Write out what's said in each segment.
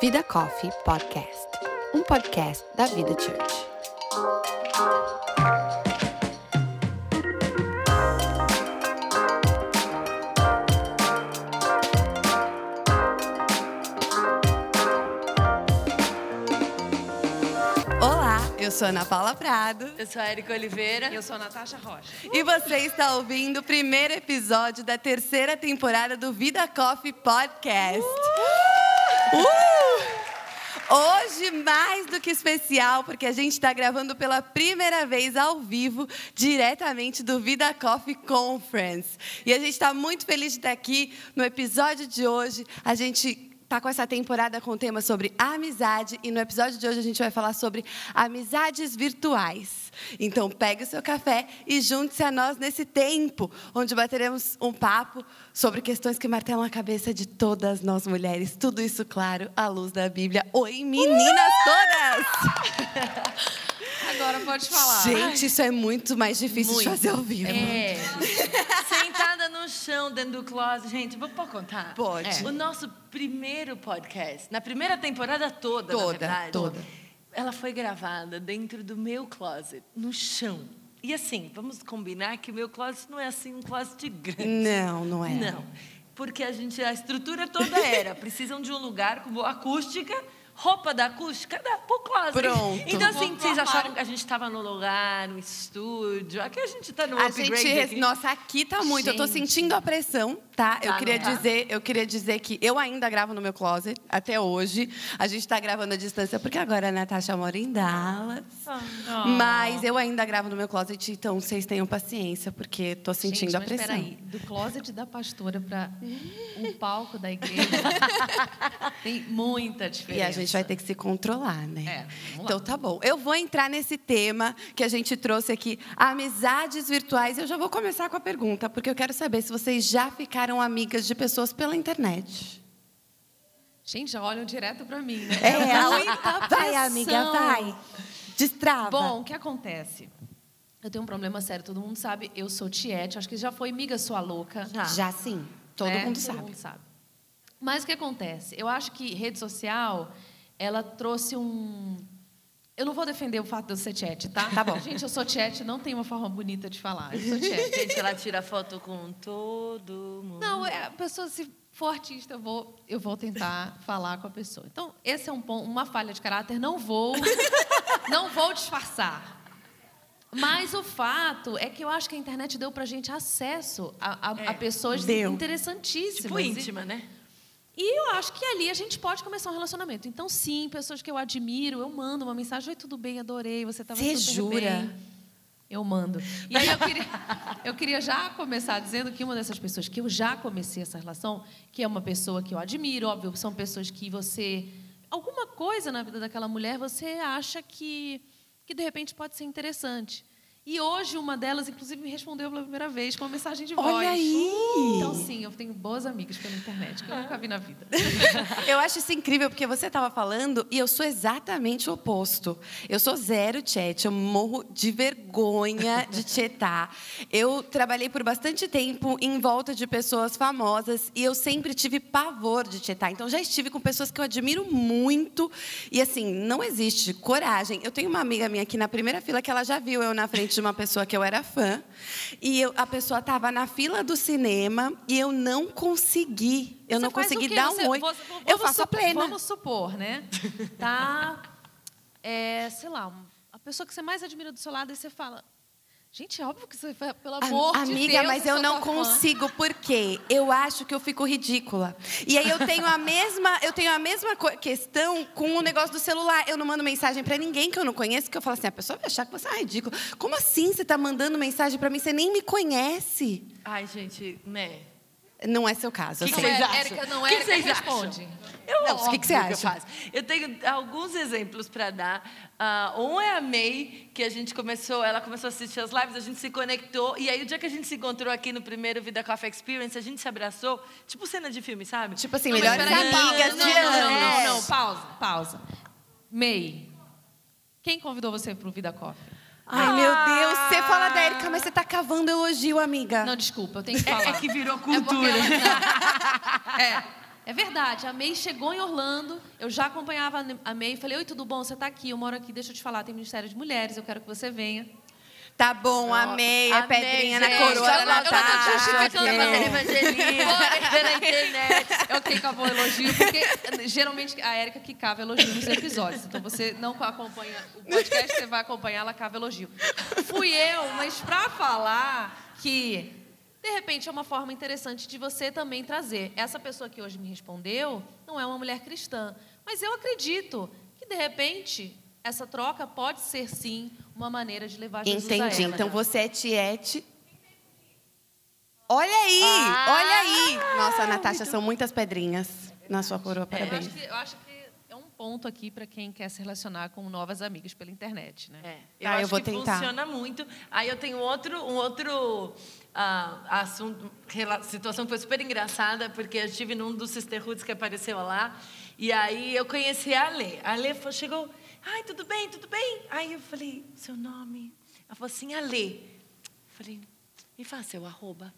Vida Coffee Podcast, um podcast da Vida Church. Olá, eu sou Ana Paula Prado Eu sou a Erika Oliveira. Eu sou a Natasha Rocha. e você está ouvindo o primeiro episódio da terceira temporada do Vida Coffee Podcast. Uh! Hoje, mais do que especial, porque a gente está gravando pela primeira vez ao vivo, diretamente do Vida Coffee Conference. E a gente está muito feliz de estar aqui. No episódio de hoje, a gente está com essa temporada com o tema sobre amizade. E no episódio de hoje, a gente vai falar sobre amizades virtuais. Então, pegue o seu café e junte-se a nós nesse tempo, onde bateremos um papo sobre questões que martelam a cabeça de todas nós mulheres. Tudo isso, claro, à luz da Bíblia. Oi, meninas todas! Agora pode falar. Gente, isso é muito mais difícil de Muito. fazer ao vivo. É. Sentada no chão, dentro do closet. Gente, vou pode contar? Pode. O nosso primeiro podcast, na primeira temporada toda, na Toda, verdade. toda. Ela foi gravada dentro do meu closet, no chão. E assim, vamos combinar que o meu closet não é assim um closet grande. Não, não é. Não. Porque a gente, a estrutura toda era. Precisam de um lugar com boa acústica, roupa da acústica, dá pro closet. Pronto. Então, assim, vocês acharam que a gente estava no lugar, no estúdio. Aqui a gente tá no A upgrade. gente, aqui. nossa, aqui tá muito. Eu tô Gente. sentindo a pressão, tá? eu Tá, queria tá? dizer, eu queria dizer que eu ainda gravo no meu closet até hoje. A gente tá gravando à distância porque agora a Natasha mora em Dallas. Ah. Mas eu ainda gravo no meu closet, então vocês tenham paciência porque tô sentindo Gente, a mas pressão. peraí, do closet da pastora para um palco da igreja tem muita diferença. E a gente vai ter que se controlar, né? É, então tá bom. Eu vou entrar nesse tema que a gente trouxe aqui, amizades virtuais. Eu já vou começar com a pergunta, porque eu quero saber se vocês já ficaram amigas de pessoas pela internet. Gente, já olham direto para mim, né? É, muita vai, amiga, vai. Destrava. Bom, o que acontece? Eu tenho um problema sério, todo mundo sabe. Eu sou Tiete, acho que já foi miga sua louca. Já. já sim. Todo né? mundo Todo sabe. mundo sabe. Mas o que acontece? Eu acho que rede social, ela trouxe um. Eu não vou defender o fato de eu ser Tiete, tá? Tá bom. Gente, eu sou Tiete, não tem uma forma bonita de falar. Eu sou. Gente, ela tira foto com todo mundo. Não, é, a pessoa, se for artista, eu vou, eu vou tentar falar com a pessoa. Então, esse é um ponto, uma falha de caráter. Não vou, não vou disfarçar. Mas o fato é que eu acho que a internet deu pra gente acesso a, a- É, a pessoas deu. interessantíssimas. Tipo E- íntima, né? E eu acho que ali a gente pode começar um relacionamento. Então, sim, pessoas que eu admiro, eu mando uma mensagem: Oi, tudo bem, adorei, você estava super jura? bem. Eu mando. E aí eu queria, eu queria já começar dizendo que uma dessas pessoas que eu já comecei essa relação, que é uma pessoa que eu admiro, óbvio, são pessoas que você. Alguma coisa na vida daquela mulher você acha que, que de repente pode ser interessante. E hoje uma delas, inclusive, me respondeu pela primeira vez com uma mensagem de voz. Olha aí! Então, sim, eu tenho boas amigas pela internet, que eu nunca vi na vida. Eu acho isso incrível, porque você estava falando e eu sou exatamente o oposto. Eu sou zero chat, eu morro de vergonha de chetar. Eu trabalhei por bastante tempo em volta de pessoas famosas e eu sempre tive pavor de chetar. Então, já estive com pessoas que eu admiro muito e, assim, não existe coragem. Eu tenho uma amiga minha aqui na primeira fila que ela já viu eu na frente de uma pessoa que eu era fã e eu- a pessoa estava na fila do cinema e eu não consegui. Eu Você não consegui dar Você- um oi. você- eu vamos faço a supor- plena. Vamos supor, né? Tá, é, sei lá, a pessoa que você mais admira do seu lado, e você fala... Gente, é óbvio que você vai, pelo amor de Amiga, Deus, mas eu sou não fã. consigo, por quê? Eu acho que eu fico ridícula. E aí eu tenho a mesma, eu tenho a mesma questão com o negócio do celular. Eu não mando mensagem pra ninguém que eu não conheço, que eu falo assim, a pessoa vai achar que você é ridícula. Como assim você tá mandando mensagem pra mim? Você nem me conhece. Ai, gente, né? Não é seu caso. eu Que. Não vocês acham? Érica, não Que é, Érica vocês acham? responde. Eu, Não, o que que você acha? Eu, faço. eu tenho alguns exemplos para dar. Ah, um é a May, que a gente começou, ela começou a assistir as lives, a gente se conectou. E aí, o dia que a gente se encontrou aqui no primeiro Vida Coffee Experience, a gente se abraçou, tipo cena de filme, sabe? Tipo assim, Não, melhores amigas não, de não, não, anos. não, não, pausa, pausa. May, quem convidou você para o Vida Coffee? Ai, meu Deus. Você fala da Erika, mas você tá cavando elogio, amiga. Não, desculpa, eu tenho que É, falar. é que virou É cultura. ela- não. É. É verdade, a May chegou em Orlando, eu já acompanhava a May, falei, oi, tudo bom? Você está aqui, eu moro aqui, deixa eu te falar, tem Ministério de Mulheres, eu quero que você venha. Tá bom, amei. A pedrinha na gente. coroa da Eu não- eu tô Natasha. justificando Tá a Bora. evangelismo pela internet. Eu tenho que avô elogio, porque geralmente a Érica que cava elogio nos episódios. Então você não acompanha o podcast, você vai acompanhar, ela cava elogio. Fui eu, mas para falar que, de repente, é uma forma interessante de você também trazer. Essa pessoa que hoje me respondeu não é uma mulher cristã, mas eu acredito que, de repente, essa troca pode ser, sim, uma maneira de levar Jesus a Entendi. Então você é tiete. Olha aí, Ah! olha aí. Nossa, Natasha, são muitas pedrinhas na sua coroa. É, eu, Parabéns. acho que, eu acho que é um ponto aqui para quem quer se relacionar com novas amigas pela internet, né? É, eu Ah, eu acho vou que tentar. funciona muito. Aí eu tenho outro, um outro ah, assunto, situação que foi super engraçada, porque eu estive num dos sisterhoods que apareceu lá, e aí eu conheci a Ale. A Ale chegou, ai, tudo bem, tudo bem? Aí eu falei, seu nome? Ela falou assim, Ale. Eu falei, me faz seu arroba.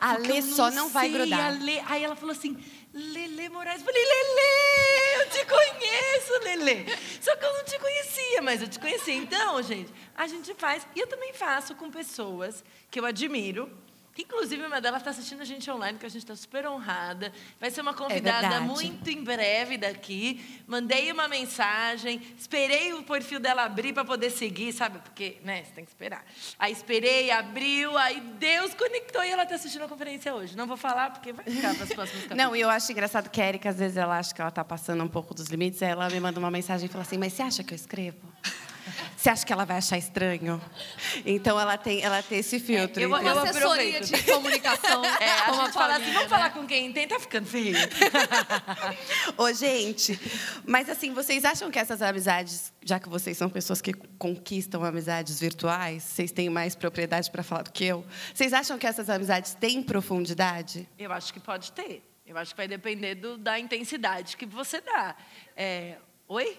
A Porque Lê eu só não vai grudar. a Lê- Aí ela falou assim, Lele Moraes. Eu falei, Lele, eu te conheço, Lele. Só que eu não te conhecia, mas eu te conhecia. Então, gente, a gente faz. E eu também faço com pessoas que eu admiro. Que, Inclusive, uma delas está assistindo a gente online, que a gente está super honrada. Vai ser uma convidada verdade. muito em breve daqui. Mandei uma mensagem, esperei o perfil dela abrir para poder seguir, sabe? Porque, né, você tem que esperar. Aí esperei, abriu, aí Deus conectou e ela está assistindo a conferência hoje. Não vou falar porque vai ficar para as próximas capítulos. Não, e eu acho engraçado que a Erika, às vezes, ela acha que ela está passando um pouco dos limites. Aí ela me manda uma mensagem e fala assim: Mas você acha que eu escrevo? Você acha que ela vai achar estranho? Então ela tem, ela tem esse filtro. eu vou- assessoria de comunicação. É, a com gente fala assim, vamos né? falar com quem tem, tá ficando feio. Ô, gente, mas assim, vocês acham que essas amizades, já que vocês são pessoas que conquistam amizades virtuais, vocês têm mais propriedade para falar do que eu, vocês acham que essas amizades têm profundidade? Eu acho que pode ter. Eu acho que vai depender do- da intensidade que você dá. É, oi?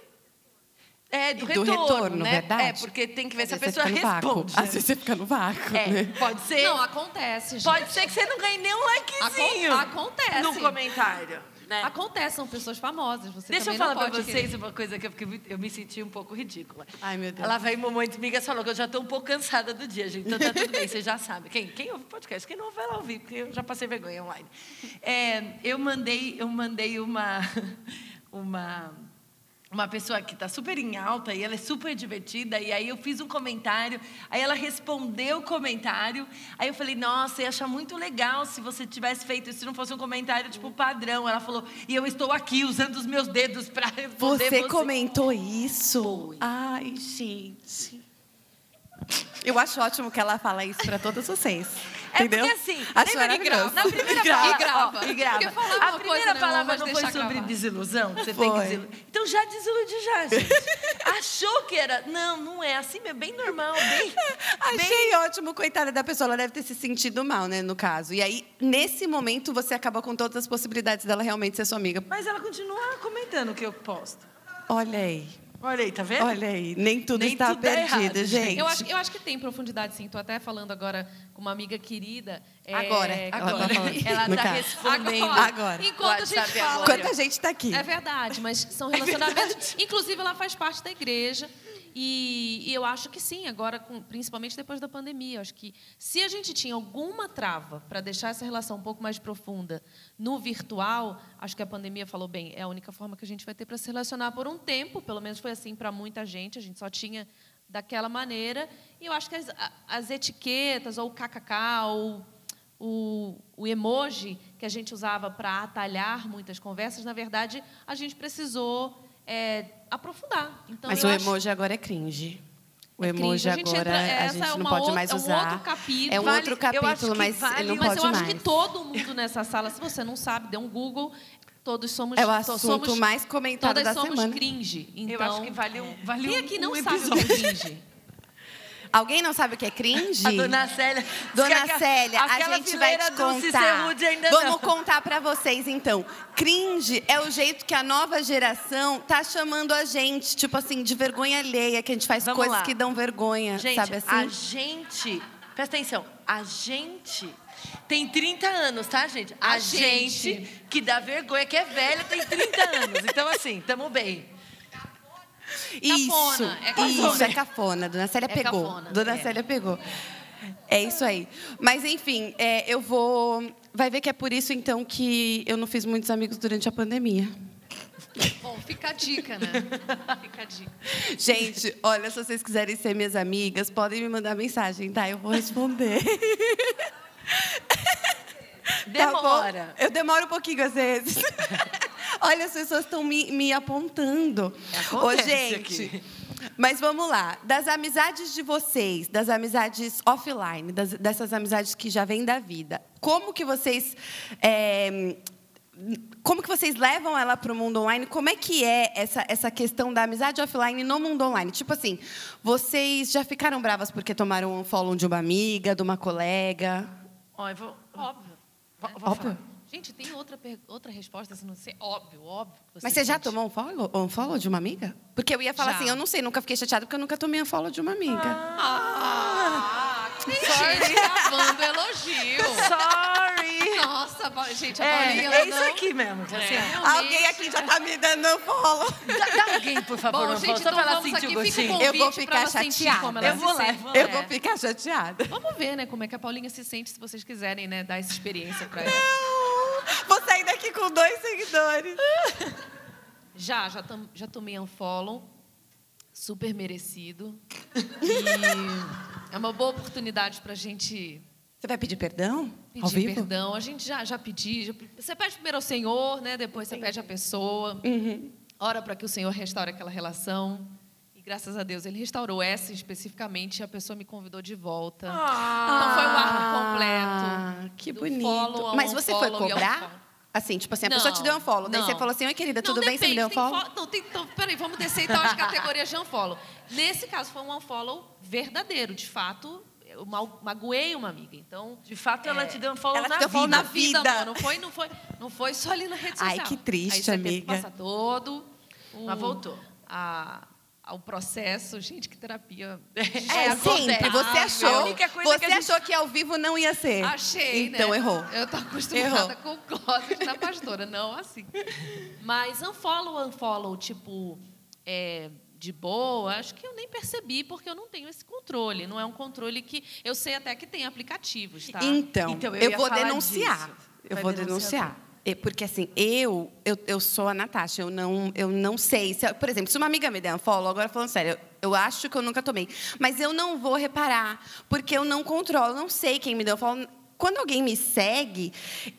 É, do, E do retorno, retorno, né? verdade? É, porque tem que ver se a pessoa fica no vácuo. responde. Às vezes você fica no vácuo. É, né? pode ser. Não, acontece, gente. pode ser que você não ganhe nenhum likezinho. Acon- acontece. No comentário. Né? Acontece, são pessoas famosas. Você Deixa eu falar não pra pode vocês querer. uma coisa que eu, fiquei eu me senti um pouco ridícula. Ai, meu Deus. Ela veio muito amiga falou que eu já estou um pouco cansada do dia, gente. Então tá tudo bem, você já sabe. Quem, quem ouve podcast, quem não ouve, vai lá ouvir, porque eu já passei vergonha online. É, eu mandei, eu mandei uma, uma, uma pessoa que está super em alta e ela é super divertida. E aí eu fiz um comentário, aí ela respondeu o comentário. Aí eu falei, nossa, ia achar muito legal se você tivesse feito isso, se não fosse um comentário tipo padrão. Ela falou, e eu estou aqui usando os meus dedos para responder Você comentou isso? Ai, gente. Eu acho ótimo que ela fala isso para todos vocês. É entendeu? porque assim, acho que maravilhoso. na primeira palavra, grava. ó, grava. A uma primeira coisa, né, palavra mas não foi deixa sobre gravar. desilusão, que você tem Foi. que desiludir. Então já desilude já, gente. Achou que era, não, não é assim, é bem normal, bem, bem Achei ótimo, coitada da pessoa. Ela deve ter se sentido mal, né, no caso. E aí, nesse momento, você acaba com todas as possibilidades dela realmente ser sua amiga. Mas ela continua comentando o que eu posto. Olha aí, Olha aí, tá vendo? olha aí. Nem tudo Nem está tudo é perdido, errado, gente. Eu acho, eu acho que tem profundidade, sim. Estou até falando agora com uma amiga querida. é, Agora, que- ela tá No tá caso. respondendo. Agora. Enquanto a gente fala. agora. Quanta gente está aqui. É verdade, mas são relacionamentos. Inclusive, ela faz parte da igreja. E, e eu acho que sim, agora, com- principalmente depois da pandemia. Acho que se a gente tinha alguma trava para deixar essa relação um pouco mais profunda no virtual, acho que a pandemia falou bem, é a única forma que a gente vai ter para se relacionar por um tempo. Pelo menos foi assim para muita gente. A gente só tinha daquela maneira. E eu acho que as, as etiquetas, ou o kkk, ou o, o emoji que a gente usava para atalhar muitas conversas, na verdade, a gente precisou é, aprofundar. Então, Mas o acho- emoji agora é cringe. O É emoji cringe. A gente agora entra- a gente é não uma pode outra- mais é um usar. outro capítulo. É um Vale- outro eu acho capítulo, que mas vale ele não Mas pode eu acho mais. que todo mundo nessa sala, se você não sabe, dê um Google. Todos somos. É o to- assunto somos, mais comentado todas da somos semana. cringe. Então, Eu acho que vale um, vale quem um, aqui não um sabe o é cringe? Alguém não sabe o que é cringe? A dona Célia. Dona diz que a- Célia, a aquela gente vai te contar. Vamos não. contar pra vocês então. Cringe é o jeito que a nova geração tá chamando a gente, tipo assim, de vergonha alheia, que a gente faz Vamos coisas lá. que dão vergonha, Gente, sabe assim? a gente. Presta atenção. A gente tem 30 anos, tá, gente? A, A gente. gente. que dá vergonha, que é velha, tem 30 anos. Então, assim, tamo bem. Isso, é cafona. isso, é cafona. Dona Célia É pegou. cafona, Dona é. Célia pegou. É isso aí. Mas, enfim, é, eu vou... Vai ver que é por isso, então, que eu não fiz muitos amigos durante a pandemia. Bom, fica a dica, né? Fica a dica. Gente, olha, se vocês quiserem ser minhas amigas, podem me mandar mensagem, tá? Eu vou responder. Tá? Demora. eu demoro um pouquinho às vezes. Olha, as pessoas estão me, me apontando. Ô, Acontece gente. aqui. Mas vamos lá. Das amizades de vocês, das amizades offline, das- dessas amizades que já vêm da vida, como que vocês. é, como que vocês levam ela para o mundo online? Como é que é essa, essa questão da amizade offline no mundo online? Tipo assim, vocês já ficaram bravas porque tomaram um follow de uma amiga, de uma colega? Ó, eu vou. Óbvio. Vou- vou Óbvio. falar. Gente, tem outra, outra resposta, se não ser óbvio, óbvio. que Mas você já sente. tomou um follow, um follow de uma amiga? Porque eu ia falar Já. assim, eu não sei, nunca fiquei chateada porque eu nunca tomei um follow de uma amiga. Ah, tem gente gravando elogio. Sorry! Nossa, gente, a É, Paulinha, é isso não... aqui mesmo. que assim, É. Alguém aqui já tá me dando follow. Dá, dá alguém, por favor, Bom, não gente, então pra ela vamos sentir aqui, o gostinho. Eu vou ficar chateada. Eu vou lá, vou Eu vou ficar chateada. Vamos ver, né, como é que a Paulinha se sente, se vocês quiserem, né, dar essa experiência pra ela. Vou sair daqui com dois seguidores. Já, já, tom- já tomei unfollow, super merecido. E é uma boa oportunidade pra gente Você vai pedir perdão? ao pedir vivo? perdão. A gente já, já pediu. você pede primeiro ao Senhor, né? Depois você pede à pessoa. Uhum. Ora para que o Senhor restaure aquela relação. Graças a Deus ele restaurou essa especificamente e a pessoa me convidou de volta. Então foi o arco completo. Ah, que bonito. Mas você foi cobrar? Assim, tipo assim, a Não, pessoa te deu um follow. Daí não. você falou assim, oi querida, Não, tudo bem? Você me deu um follow? fo- Não, tem, então, peraí, vamos descer então as categorias de unfollow. Nesse caso, foi um unfollow verdadeiro. De fato, eu mal- magoei uma amiga. Então, De fato, ela te deu um follow ela te na deu follow vida. na vida, vida. Não foi, não, foi, não foi só ali na rede Ai, social. que triste, Aí você amiga. passar todo o, Mas voltou. A, ao processo. Gente, que terapia. É, acontece. sempre. Você Ah, achou, a única coisa você que a gente- achou que ao vivo não ia ser. Achei, Então né? errou. Eu tô acostumada Errou. com closet da pastora, não assim. Mas unfollow, unfollow, tipo, é, de boa, acho que eu nem percebi, porque eu não tenho esse controle. Não é um controle que... Eu sei até que tem aplicativos, tá? Então, Então, eu eu, vou denunciar. disso. Eu Vai vou denunciar denunciar. Porque assim, eu, eu, eu sou a Natasha, eu não, eu não sei. Se, por exemplo, se uma amiga me der um follow, agora falando sério, eu, eu acho que eu nunca tomei. Mas eu não vou reparar, porque eu não controlo, não sei quem me deu follow. Quando alguém me segue,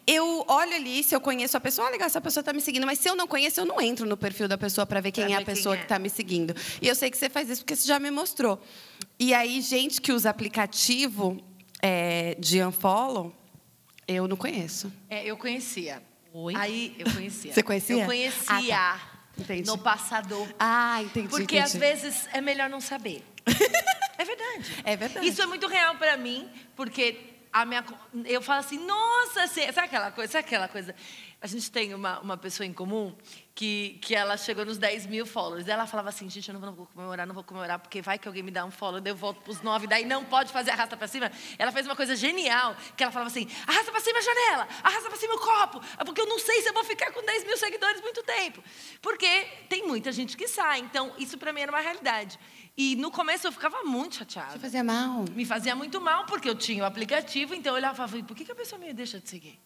eu olho ali, se eu conheço a pessoa, ah, legal, essa pessoa está me seguindo. Mas se eu não conheço, eu não entro no perfil da pessoa para ver quem Pra é a pessoa é. que está me seguindo. E eu sei que você faz isso porque você já me mostrou. E aí, gente que usa aplicativo é, de unfollow, eu não conheço. É, eu conhecia. Oi? Aí, eu conhecia. Você conhecia? Eu conhecia Ah, tá. Entendi. no passador. Ah, entendi. Porque entendi. às vezes é melhor não saber. é verdade. É verdade. Isso é muito real pra mim, porque a minha, eu falo assim, nossa, sabe aquela coisa? Sabe aquela coisa? A gente tem uma, uma pessoa em comum que, que ela chegou nos 10 mil followers. Ela falava assim, gente, eu não vou, comemorar, não vou comemorar, porque vai que alguém me dá um follow, eu volto pros 9, daí não pode fazer arrasta pra cima. Ela fez uma coisa genial, que ela falava assim, arrasta pra cima a janela, arrasta pra cima o copo, porque eu não sei se eu vou ficar com 10 mil seguidores muito tempo. Porque tem muita gente que sai, então isso pra mim era uma realidade. E no começo eu ficava muito chateada Você fazia mal. me fazia muito mal, porque eu tinha o aplicativo, então eu olhava e falava, por que, que a pessoa me deixa de seguir?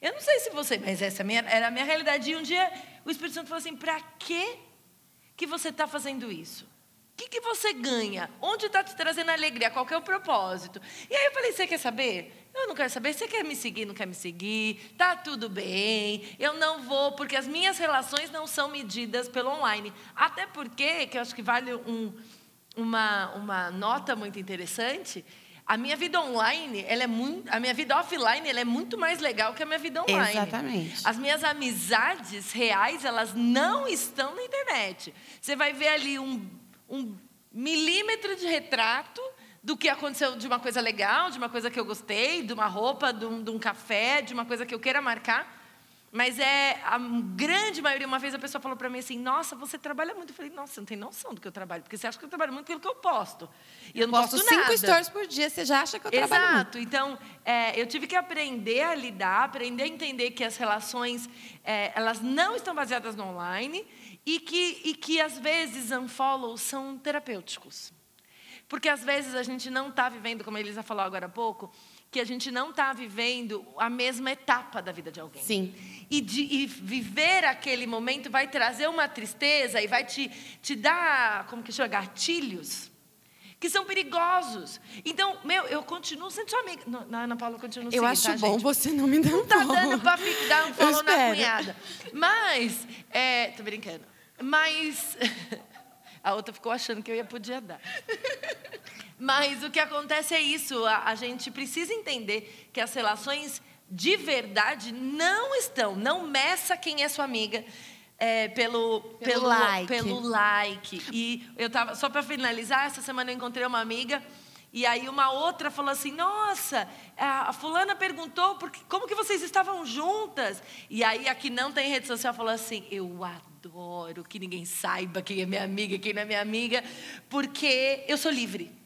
Eu não sei se você, mas essa minha- era a minha realidade. E um dia o Espírito Santo falou assim: para que que você está fazendo isso? O que, que você ganha? Onde está te trazendo alegria? Qual é o propósito? E aí eu falei: você quer saber? Eu não quero saber. Você quer me seguir? Não quer me seguir? Tá tudo bem. Eu não vou, porque as minhas relações não são medidas pelo online. Até porque, que eu acho que vale um, uma, uma nota muito interessante. A minha vida online, ela é muito, a minha vida offline, ela é muito mais legal que a minha vida online. Exatamente. As minhas amizades reais, elas não estão na internet. Você vai ver ali um, um milímetro de retrato do que aconteceu de uma coisa legal, de uma coisa que eu gostei, de uma roupa, de um, de um café, de uma coisa que eu queira marcar. Mas é a grande maioria. Uma vez a pessoa falou para mim assim: Nossa, você trabalha muito. Eu falei: Nossa, você não tem noção do que eu trabalho, porque você acha que eu trabalho muito pelo que eu posto. E eu, não Posto posto cinco nada. stories por dia, você já acha que eu trabalho muito. Exato. Então, é, eu tive que aprender a lidar, aprender a entender que as relações é, elas não estão baseadas no online e que, e que às vezes unfollows são terapêuticos. Porque às vezes a gente não está vivendo, como a Elisa falou agora há pouco, que a gente não está vivendo a mesma etapa da vida de alguém. Sim. E, de, e viver aquele momento vai trazer uma tristeza e vai te, te dar, como que chama, gatilhos, que são perigosos. Então, meu, eu continuo sendo sua amiga. Não, Ana Paula continua Eu seguindo, acho tá, bom gente? você não me dar Não um tá follow. dando pra fi- dar um Eu follow na cunhada. Mas, é, tô brincando. Mas, a outra ficou achando que eu ia podia dar. Mas o que acontece é isso, a, a gente precisa entender que as relações de verdade não estão, não meça quem é sua amiga é, pelo, pelo, like. pelo like. E eu tava, só para finalizar, essa semana eu encontrei uma amiga e aí uma outra falou assim: Nossa, a fulana perguntou por que- como que vocês estavam juntas. E aí a que não tem rede social falou assim: Eu adoro que ninguém saiba quem é minha amiga, quem não é minha amiga, porque eu sou livre.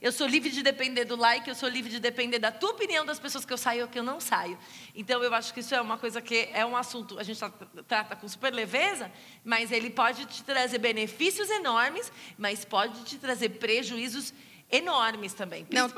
Eu sou livre de depender do like, eu sou livre de depender da tua opinião das pessoas que eu saio ou que eu não saio. Então, eu acho que isso é uma coisa que é um assunto, a gente tra- trata com super leveza, mas ele pode te trazer benefícios enormes, mas pode te trazer prejuízos enormes também. Não.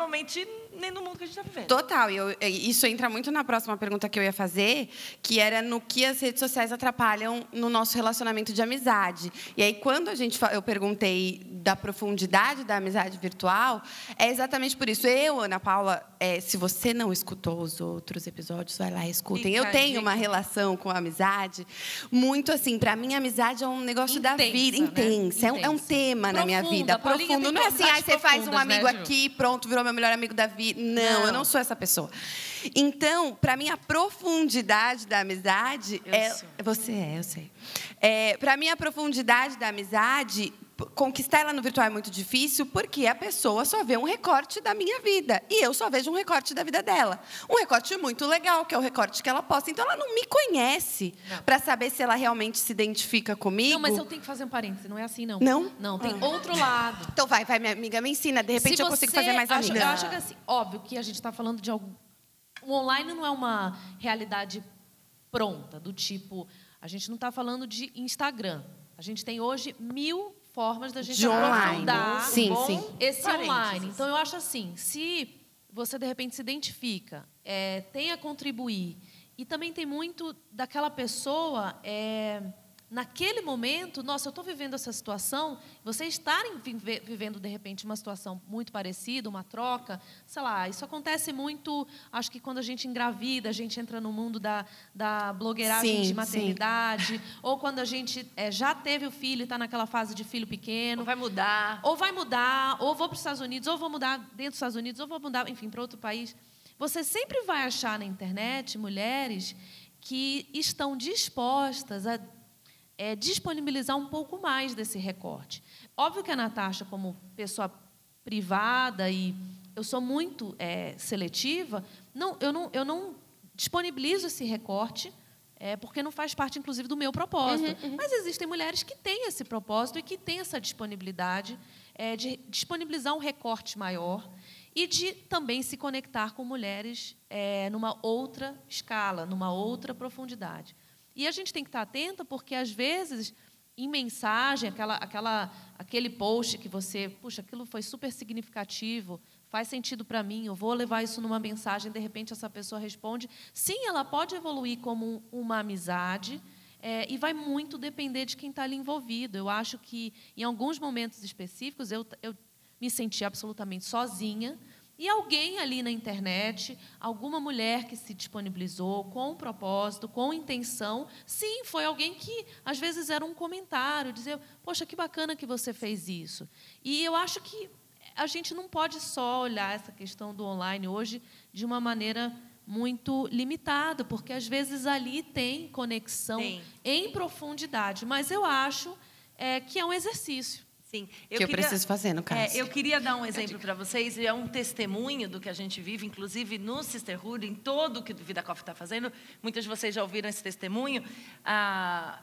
Principalmente no mundo que a gente está vivendo. Total, e eu- isso entra muito na próxima pergunta que eu ia fazer, que era no que as redes sociais atrapalham no nosso relacionamento de amizade. E aí, quando a gente eu perguntei da profundidade da amizade virtual, é exatamente por isso. Eu, Ana Paula, é, se você não escutou os outros episódios, vai lá e escutem. Eu tenho uma relação com a amizade muito assim, para mim a amizade é um negócio da Intensa, vida né? intensa, é um, é um Intensa. tema na minha Profunda, vida, profundo. Não é assim, ah, você faz um né, amigo Ju? aqui, pronto, virou meu melhor amigo da vida. Não, Não. eu não sou essa pessoa. Então, para mim, a profundidade da amizade Eu é. sou. Você é, eu sei. É, para mim, a profundidade da amizade. Conquistar ela no virtual é muito difícil porque a pessoa só vê um recorte da minha vida e eu só vejo um recorte da vida dela. Um recorte muito legal, que é o recorte que ela posta. Então ela não me conhece para saber se ela realmente se identifica comigo. Não, mas eu tenho que fazer um parênteses, não é assim, não. Não? Não, tem Ah. outro lado. Então vai, vai, minha amiga, me ensina. De repente Se eu consigo fazer mais acha, amiga. Eu acho que assim, óbvio que a gente está falando de algum. O online não é uma realidade pronta, do tipo. A gente não está falando de Instagram. A gente tem hoje mil formas da gente De online. aprofundar Sim, bom sim. esse parênteses. online. Então, eu acho assim, se você, de repente, se identifica, é, tem a contribuir, e também tem muito daquela pessoa, é, naquele momento, nossa, eu estou vivendo essa situação, você estarem vive- vivendo, de repente, uma situação muito parecida, uma troca, sei lá, isso acontece muito, acho que quando a gente engravida, a gente entra no mundo da, da blogueiragem Sim, de sim. maternidade, ou quando a gente é, já teve o filho e está naquela fase de filho pequeno, Não vai mudar. ou vai mudar, ou vou para os Estados Unidos, ou vou mudar dentro dos Estados Unidos, ou vou mudar, enfim, para outro país. Você sempre vai achar na internet mulheres que estão dispostas a é, disponibilizar um pouco mais desse recorte. Óbvio que a Natasha, como pessoa privada e eu sou muito é, seletiva, não, eu, não, eu não disponibilizo esse recorte é, porque não faz parte, inclusive, do meu propósito. Mas existem mulheres que têm esse propósito e que têm essa disponibilidade é, de disponibilizar um recorte maior e de também se conectar com mulheres é, numa outra escala, numa outra profundidade. E a gente tem que estar atenta porque, às vezes, em mensagem, aquela, aquela, aquele post que você, puxa, aquilo foi super significativo, faz sentido para mim, eu vou levar isso numa mensagem, de repente essa pessoa responde. Sim, ela pode evoluir como uma amizade, é, e vai muito depender de quem está ali envolvido. Eu acho que, em alguns momentos específicos, eu, eu me senti absolutamente sozinha, e alguém ali na internet, alguma mulher que se disponibilizou com propósito, com intenção, sim, foi alguém que às vezes era um comentário, dizer, poxa, que bacana que você fez isso. E eu acho que a gente não pode só olhar essa questão do online hoje de uma maneira muito limitada, porque às vezes ali tem conexão Tem. em profundidade, mas eu acho é, que é um exercício. Sim, eu que queria, eu preciso fazer, no caso. É, eu queria dar um exemplo para vocês, é um testemunho do que a gente vive, inclusive no Sisterhood, em todo o que o Vida Coffee está fazendo. Muitos de vocês já ouviram esse testemunho. Ah,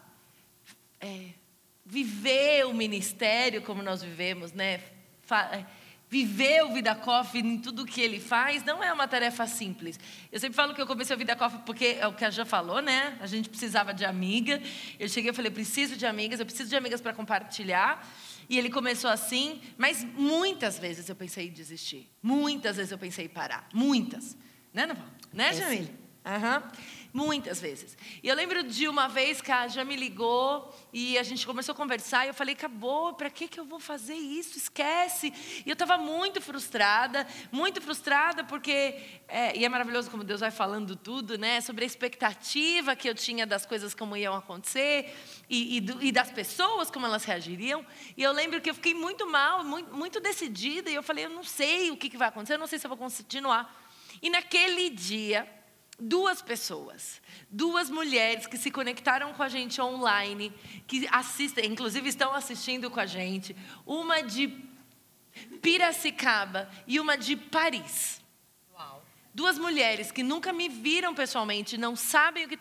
é, viver o ministério como nós vivemos, né? É, viver o Vida Coffee em tudo que ele faz não é uma tarefa simples. Eu sempre falo que eu comecei o Vida Coffee porque é o que a Já falou, né? A gente precisava de amiga. Eu cheguei e falei, preciso de amigas, eu preciso de amigas para compartilhar. E ele começou assim, mas muitas vezes eu pensei em desistir. Muitas vezes eu pensei em parar. Muitas. Né, Naval? Né, Jamile? Aham. Uhum. Muitas vezes. E eu lembro de uma vez que a Já me ligou e a gente começou a conversar e eu falei, acabou, para que, que eu vou fazer isso? Esquece. E eu estava muito frustrada, muito frustrada porque, é, e é maravilhoso como Deus vai falando tudo, né? Sobre a expectativa que eu tinha das coisas como iam acontecer e, e, e das pessoas como elas reagiriam. E eu lembro que eu fiquei muito mal, muito, muito decidida e eu falei, eu não sei o que, que vai acontecer, eu não sei se eu vou continuar. E naquele dia, duas pessoas, duas mulheres que se conectaram com a gente online, que assistem, inclusive estão assistindo com a gente, uma de Piracicaba e uma de Paris. Uau. Duas mulheres que nunca me viram pessoalmente, não sabem o que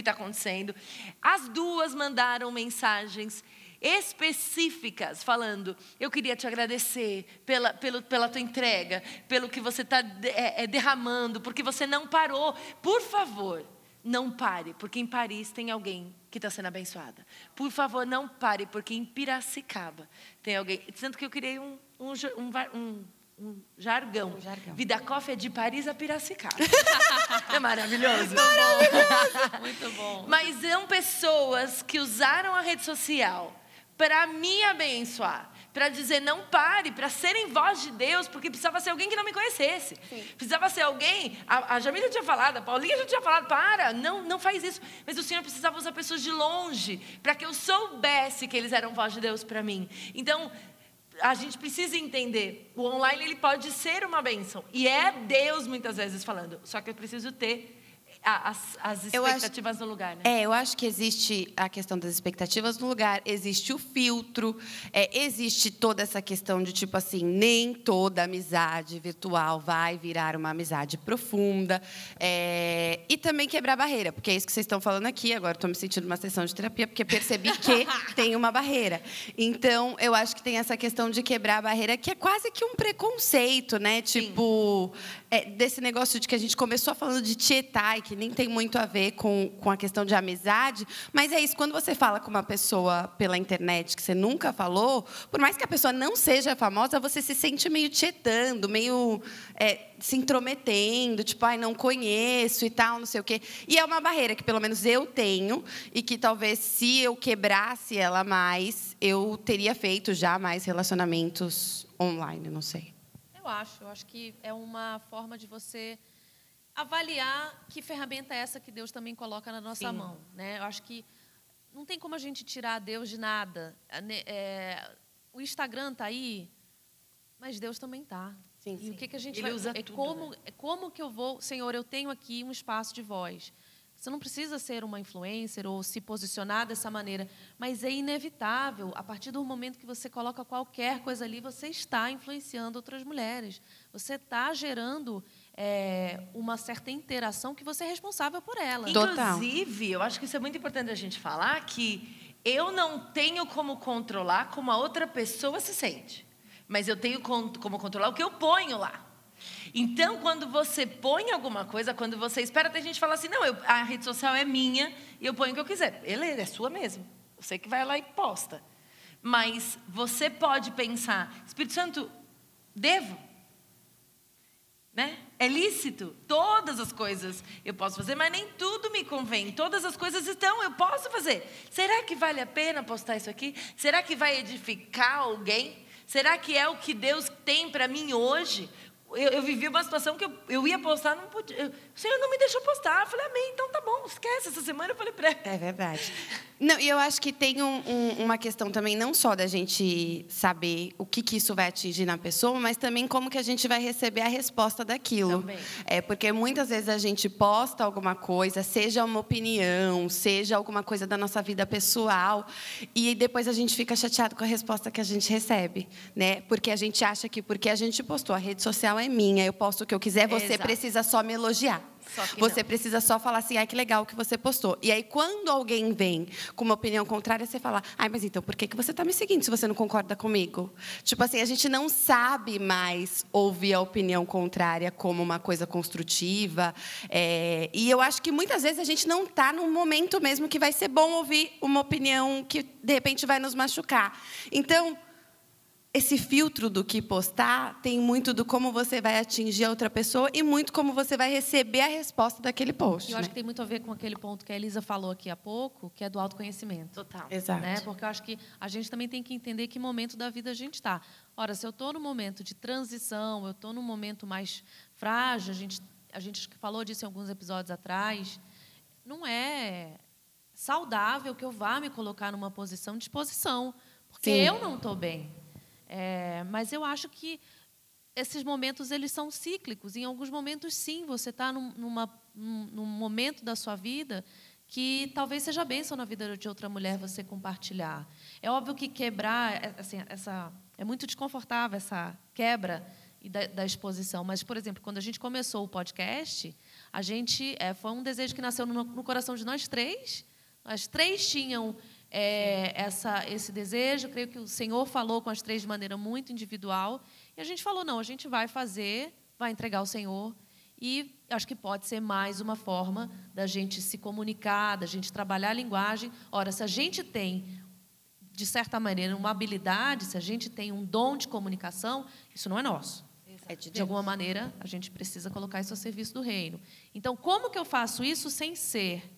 está acontecendo. As duas mandaram mensagens específicas, falando: Eu queria te agradecer pela, pelo, pela tua entrega, pelo que você está é, é, derramando, porque você não parou. Por favor, não pare, porque em Paris tem alguém que está sendo abençoada. Por favor, não pare, porque em Piracicaba tem alguém. Tanto que eu criei um, um, um, um jargão. Um jargão. Vida Coffee é de Paris a Piracicaba. é maravilhoso? Maravilhoso! Muito bom. Mas são pessoas que usaram a rede social para me abençoar, para dizer não pare, para serem voz de Deus, porque precisava ser alguém que não me conhecesse. Sim. Precisava ser alguém, a, a Jamila tinha falado, a Paulinha já tinha falado, para, não, não faz isso. Mas o Senhor precisava usar pessoas de longe, para que eu soubesse que eles eram voz de Deus para mim. Então, a gente precisa entender, o online ele pode ser uma bênção, e é Deus muitas vezes falando, só que eu preciso ter as, as expectativas acho, no lugar, né? É, eu acho que existe a questão das expectativas no lugar, existe o filtro, é, existe toda essa questão de tipo assim, nem toda amizade virtual vai virar uma amizade profunda. É, e também quebrar barreira, porque é isso que vocês estão falando aqui. Agora estou me sentindo uma sessão de terapia, porque percebi que tem uma barreira. Então, eu acho que tem essa questão de quebrar a barreira, que é quase que um preconceito, né? Tipo, é, desse negócio de que a gente começou falando de tietai, que nem tem muito a ver com, com a questão de amizade, mas é isso, quando você fala com uma pessoa pela internet que você nunca falou, por mais que a pessoa não seja famosa, você se sente meio tietando, meio é, se intrometendo, tipo, ai, não conheço e tal, não sei o quê. E é uma barreira que pelo menos eu tenho e que talvez se eu quebrasse ela mais, eu teria feito já mais relacionamentos online, não sei acho. Eu acho que é uma forma de você avaliar que ferramenta é essa que Deus também coloca na nossa Sim. mão. Né? Eu acho que não tem como a gente tirar Deus de nada. É, né, é o Instagram está aí, mas Deus também está. Sim, e sim. o que, que a gente Ele vai... usa é tudo, como né? é como que eu vou, Senhor, eu tenho aqui um espaço de voz. Você não precisa ser uma influencer ou se posicionar dessa maneira, mas é inevitável. A partir do momento que você coloca qualquer coisa ali, você está influenciando outras mulheres. Você está gerando é, uma certa interação que você é responsável por ela. Inclusive, eu acho que isso é muito importante a gente falar que eu não tenho como controlar como a outra pessoa se sente, mas eu tenho como controlar o que eu ponho lá. Então, quando você põe alguma coisa, quando você espera, tem gente que fala assim: não, eu, a rede social é minha e eu ponho o que eu quiser. Beleza, é sua mesmo. Você que vai lá e posta. Mas você pode pensar: Espírito Santo, devo? Né? É lícito, todas as coisas eu posso fazer, mas nem tudo me convém. Todas as coisas estão, eu posso fazer. Será que vale a pena postar isso aqui? Será que vai edificar alguém? Será que é o que Deus tem para mim hoje? Eu, eu vivi uma situação que eu, eu ia postar, não podia. eu- o Senhor não me deixou postar. Eu falei, amém, então tá bom, esquece. Essa semana eu falei ela. É verdade. Não, e eu acho que tem um- um- uma questão também, não só da gente saber o que, que isso vai atingir na pessoa, mas também como que a gente vai receber a resposta daquilo. Também. É, porque muitas vezes a gente posta alguma coisa, seja uma opinião, seja alguma coisa da nossa vida pessoal, e depois a gente fica chateado com a resposta que a gente recebe, né? Porque a gente acha que porque a gente postou, a rede social é minha, eu posto o que eu quiser, você Exato. precisa só me elogiar. Só você não. precisa só falar assim, ai, que legal que você postou. E aí, quando alguém vem com uma opinião contrária, você fala, ai, mas então, por que, que você está me seguindo se você não concorda comigo? Tipo assim, a gente não sabe mais ouvir a opinião contrária como uma coisa construtiva. é, e eu acho que muitas vezes a gente não está num momento mesmo que vai ser bom ouvir uma opinião que, de repente, vai nos machucar. Então, esse filtro do que postar tem muito do como você vai atingir a outra pessoa e muito como você vai receber a resposta daquele post. E eu né? acho que tem muito a ver com aquele ponto que a Elisa falou aqui há pouco, que é do autoconhecimento. Total. Exato. né? Porque eu acho que a gente também tem que entender que momento da vida a gente está. Ora, se eu estou no momento de transição, eu estou num momento mais frágil, a gente, a gente falou disso em alguns episódios atrás, não é saudável que eu vá me colocar numa posição de exposição, porque Sim. eu não estou bem. É, mas eu acho que esses momentos eles são cíclicos. Em alguns momentos, sim, você está num, num, momento da sua vida que talvez seja bênção na vida de outra mulher você compartilhar. É óbvio que quebrar, é, assim, essa, é muito desconfortável essa quebra da, da exposição. Mas, por exemplo, quando a gente começou o podcast, a gente é, foi um desejo que nasceu no, no coração de nós três. As três tinham é, essa, esse desejo. Creio que o Senhor falou com as três de maneira muito individual. E a gente falou: não, a gente vai fazer, vai entregar ao Senhor. E acho que pode ser mais uma forma da gente se comunicar, da gente trabalhar a linguagem. Ora, se a gente tem, de certa maneira, uma habilidade, se a gente tem um dom de comunicação, isso não é nosso. É de De alguma maneira, a gente precisa colocar isso a serviço do reino. Então, como que eu faço isso sem ser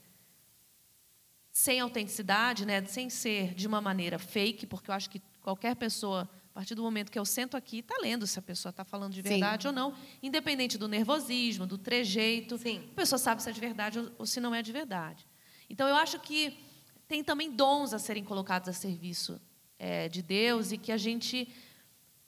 sem autenticidade, né, sem ser de uma maneira fake, porque eu acho que qualquer pessoa, a partir do momento que eu sento aqui, está lendo se a pessoa está falando de Sim. verdade ou não, independente do nervosismo, do trejeito. Sim. A pessoa sabe se é de verdade ou, ou se não é de verdade. Então, eu acho que tem também dons a serem colocados a serviço eh, de Deus e que a gente,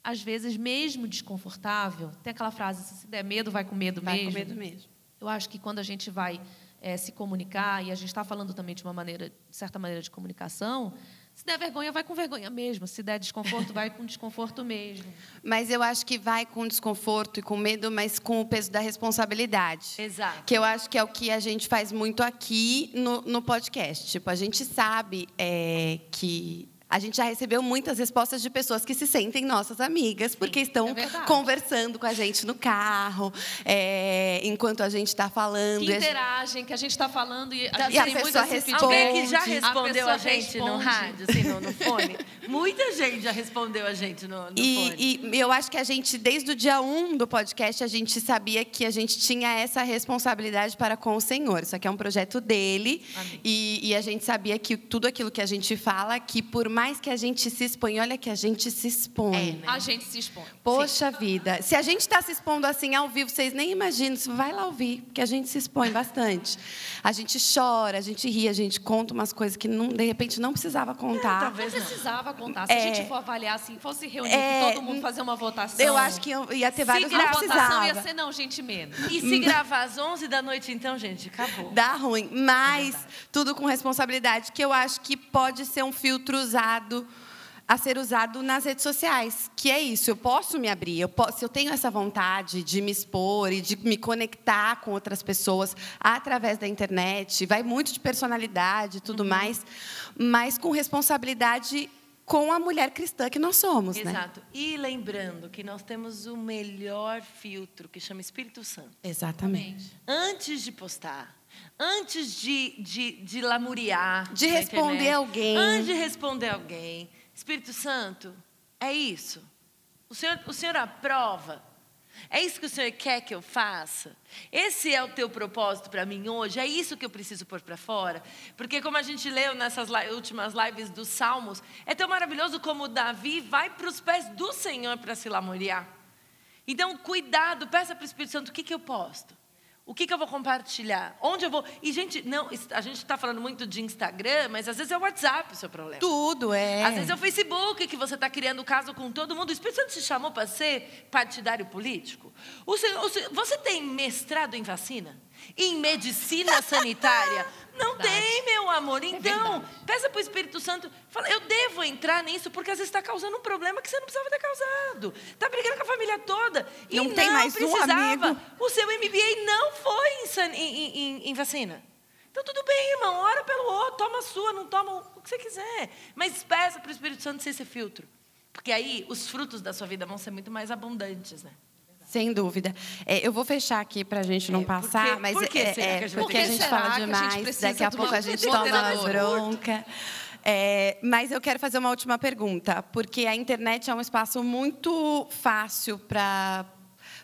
às vezes, mesmo desconfortável, tem aquela frase: se der medo, vai com medo Vai mesmo. com medo mesmo. Eu acho que quando a gente vai eh, se comunicar, e a gente está falando também de uma maneira, de certa maneira de comunicação, se der vergonha, vai com vergonha mesmo. Se der desconforto, vai com desconforto mesmo. Mas eu acho que vai com desconforto e com medo, mas com o peso da responsabilidade. Exato. Que eu acho que é o que a gente faz muito aqui no, no podcast. Tipo, a gente sabe é, que. A gente já recebeu muitas respostas de pessoas que se sentem nossas amigas, porque estão é conversando com a gente no carro, é, enquanto a gente está falando. Que e a interagem, que a gente está falando e a E gente a tem muito pessoa responde. Alguém que já A respondeu pessoa a, gente no responde. rádio, assim, no, no fone? Muita gente já respondeu a gente no, no fone. E, e eu acho que a gente, desde o dia 1 do podcast, a gente sabia que a gente tinha essa responsabilidade para com o Senhor. Isso aqui é um projeto dele. E, e a gente sabia que tudo aquilo que a gente fala, que por mais que a gente se expõe, olha que a gente se expõe. É, A gente se expõe. Poxa vida, se a gente está se expondo assim ao vivo, vocês nem imaginam, você vai lá ouvir, porque a gente se expõe bastante. A gente chora, a gente ri, a gente conta umas coisas que não- de repente não precisava contar. Não talvez não. precisava contar. Se a É. gente for avaliar assim, fosse reunir É, todo mundo fazer uma votação. Eu acho que ia ter Se vários a que não votação precisava. ia ser, não, gente, menos. E se gravar às 11 da noite, então, gente, acabou. Dá ruim, mas tudo com responsabilidade, que eu acho que pode ser um filtro usado a ser usado nas redes sociais, que é isso. Eu posso me abrir, eu posso, se eu tenho essa vontade de me expor e de me conectar com outras pessoas através da internet, vai muito de personalidade e tudo mais, mas com responsabilidade com a mulher cristã que nós somos, né? Exato. E lembrando que nós temos o melhor filtro, que chama Espírito Santo. Exatamente. Antes de postar, antes de, de, de lamuriar. De responder internet, alguém. Antes de responder alguém. Espírito Santo, é isso. O Senhor, o Senhor aprova. É isso que o Senhor quer que eu faça? Esse é o teu propósito para mim hoje? É isso que eu preciso pôr para fora? Porque, como a gente leu nessas últimas lives dos Salmos, é tão maravilhoso como Davi vai para os pés do Senhor para se lamuriar. Então, cuidado, peça para o Espírito Santo o que, que eu posto. O que, que eu vou compartilhar? Onde eu vou. E, gente, não, a gente está falando muito de Instagram, mas às vezes é o WhatsApp o seu problema. Tudo, é. Às vezes é o Facebook que você está criando caso com todo mundo. O Espírito Santo te chamou para ser partidário político? O senhor, o senhor, você tem mestrado em vacina? Em medicina sanitária? Não tem, amor. É então, é peça para o Espírito Santo. Fala, eu devo entrar nisso porque às vezes está causando um problema que você não precisava ter causado. Está brigando com a família toda. E não, não tem mais precisava. Um amigo. O seu MBA não foi em, em, em, em vacina. Então, tudo bem, irmão. Ora pelo outro. Toma a sua, não toma o que você quiser. Mas peça para o Espírito Santo ser esse filtro. Porque aí os frutos da sua vida vão ser muito mais abundantes, né? Sem dúvida. É, eu vou fechar aqui para a gente não é, passar, porque, mas por é, é, porque a gente fala demais, a gente daqui a pouco a gente toma bronca. É, mas eu quero fazer uma última pergunta, porque a internet é um espaço muito fácil para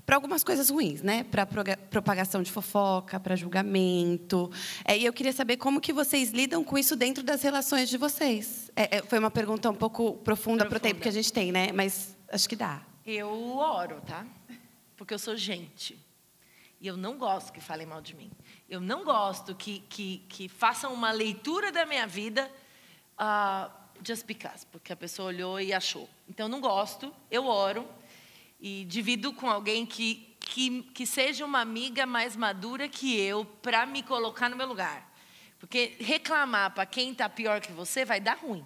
para algumas coisas ruins, né? Para propagação de fofoca, para julgamento. É, e eu queria saber como que vocês lidam com isso dentro das relações de vocês. É, é foi uma pergunta um pouco profunda, profunda. para o tempo que a gente tem, né? Mas acho que dá. Eu oro, tá? Porque eu sou gente. E eu não gosto que falem mal de mim. Eu não gosto que, que, que façam uma leitura da minha vida uh, just because, porque a pessoa olhou e achou. Então, eu não gosto, eu oro e divido com alguém que, que, que seja uma amiga mais madura que eu para me colocar no meu lugar. Porque reclamar para quem está pior que você vai dar ruim